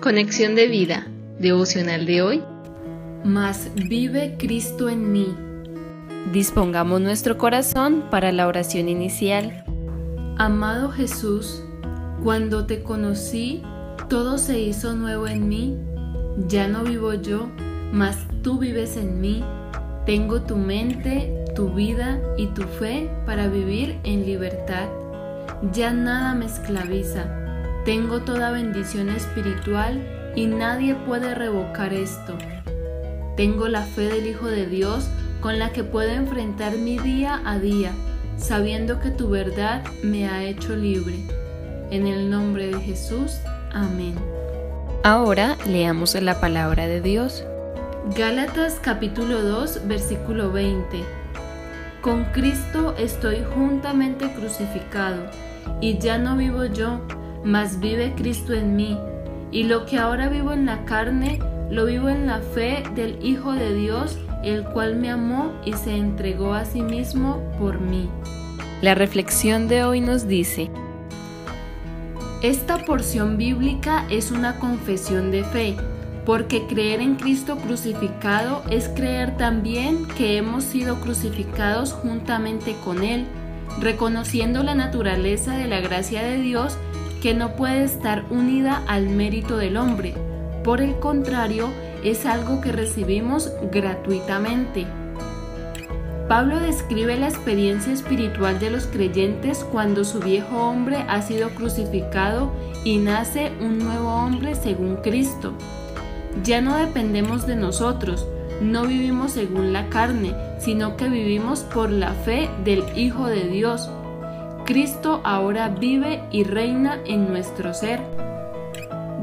Conexión de vida, devocional de hoy. Mas vive Cristo en mí. Dispongamos nuestro corazón para la oración inicial. Amado Jesús, cuando te conocí, todo se hizo nuevo en mí. Ya no vivo yo, mas tú vives en mí. Tengo tu mente, tu vida y tu fe para vivir en libertad. Ya nada me esclaviza tengo toda bendición espiritual y nadie puede revocar esto. Tengo la fe del Hijo de Dios con la que puedo enfrentar mi día a día, sabiendo que tu verdad me ha hecho libre. En el nombre de Jesús, amén. Ahora leamos la palabra de Dios. Gálatas capítulo 2, versículo 20. Con Cristo estoy juntamente crucificado, y ya no vivo yo, mas vive Cristo en mí, y lo que ahora vivo en la carne, lo vivo en la fe del Hijo de Dios, el cual me amó y se entregó a sí mismo por mí. La reflexión de hoy nos dice, esta porción bíblica es una confesión de fe, porque creer en Cristo crucificado es creer también que hemos sido crucificados juntamente con Él, reconociendo la naturaleza de la gracia de Dios que no puede estar unida al mérito del hombre. Por el contrario, es algo que recibimos gratuitamente. Pablo describe la experiencia espiritual de los creyentes cuando su viejo hombre ha sido crucificado y nace un nuevo hombre según Cristo. Ya no dependemos de nosotros, no vivimos según la carne, sino que vivimos por la fe del Hijo de Dios, Cristo ahora vive y reina en nuestro ser.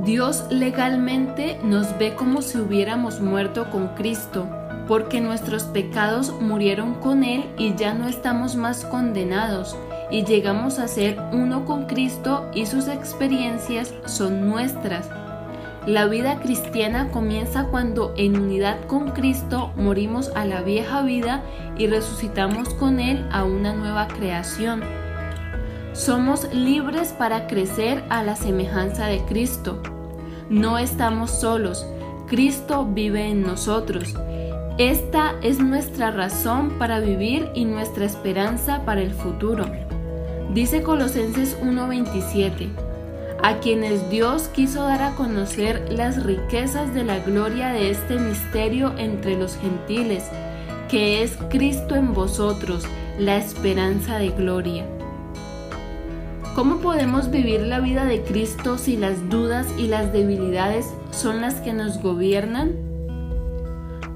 Dios legalmente nos ve como si hubiéramos muerto con Cristo, porque nuestros pecados murieron con Él y ya no estamos más condenados, y llegamos a ser uno con Cristo y sus experiencias son nuestras. La vida cristiana comienza cuando en unidad con Cristo morimos a la vieja vida y resucitamos con Él a una nueva creación. Somos libres para crecer a la semejanza de Cristo. No estamos solos, Cristo vive en nosotros. Esta es nuestra razón para vivir y nuestra esperanza para el futuro. Dice Colosenses 1:27, a quienes Dios quiso dar a conocer las riquezas de la gloria de este misterio entre los gentiles, que es Cristo en vosotros, la esperanza de gloria. ¿Cómo podemos vivir la vida de Cristo si las dudas y las debilidades son las que nos gobiernan?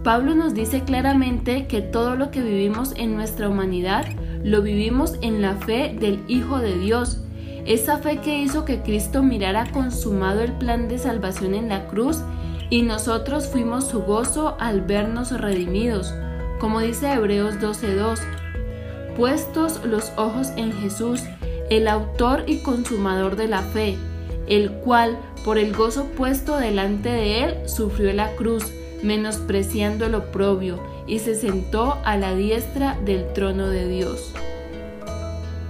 Pablo nos dice claramente que todo lo que vivimos en nuestra humanidad lo vivimos en la fe del Hijo de Dios, esa fe que hizo que Cristo mirara consumado el plan de salvación en la cruz y nosotros fuimos su gozo al vernos redimidos, como dice Hebreos 12:2. Puestos los ojos en Jesús, el autor y consumador de la fe, el cual, por el gozo puesto delante de él, sufrió la cruz, menospreciando el oprobio, y se sentó a la diestra del trono de Dios.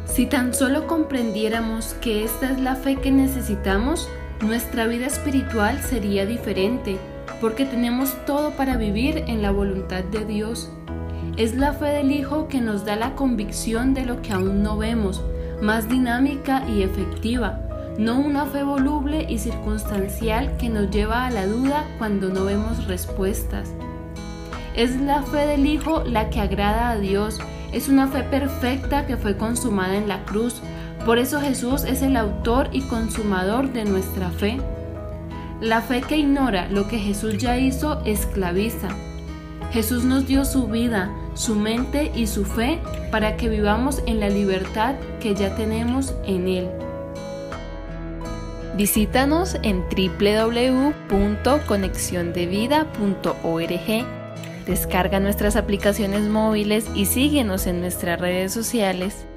Si tan solo comprendiéramos que esta es la fe que necesitamos, nuestra vida espiritual sería diferente, porque tenemos todo para vivir en la voluntad de Dios. Es la fe del Hijo que nos da la convicción de lo que aún no vemos, más dinámica y efectiva, no una fe voluble y circunstancial que nos lleva a la duda cuando no vemos respuestas. Es la fe del Hijo la que agrada a Dios, es una fe perfecta que fue consumada en la cruz, por eso Jesús es el autor y consumador de nuestra fe. La fe que ignora lo que Jesús ya hizo esclaviza. Jesús nos dio su vida, su mente y su fe para que vivamos en la libertad que ya tenemos en Él. Visítanos en www.conexiondevida.org. Descarga nuestras aplicaciones móviles y síguenos en nuestras redes sociales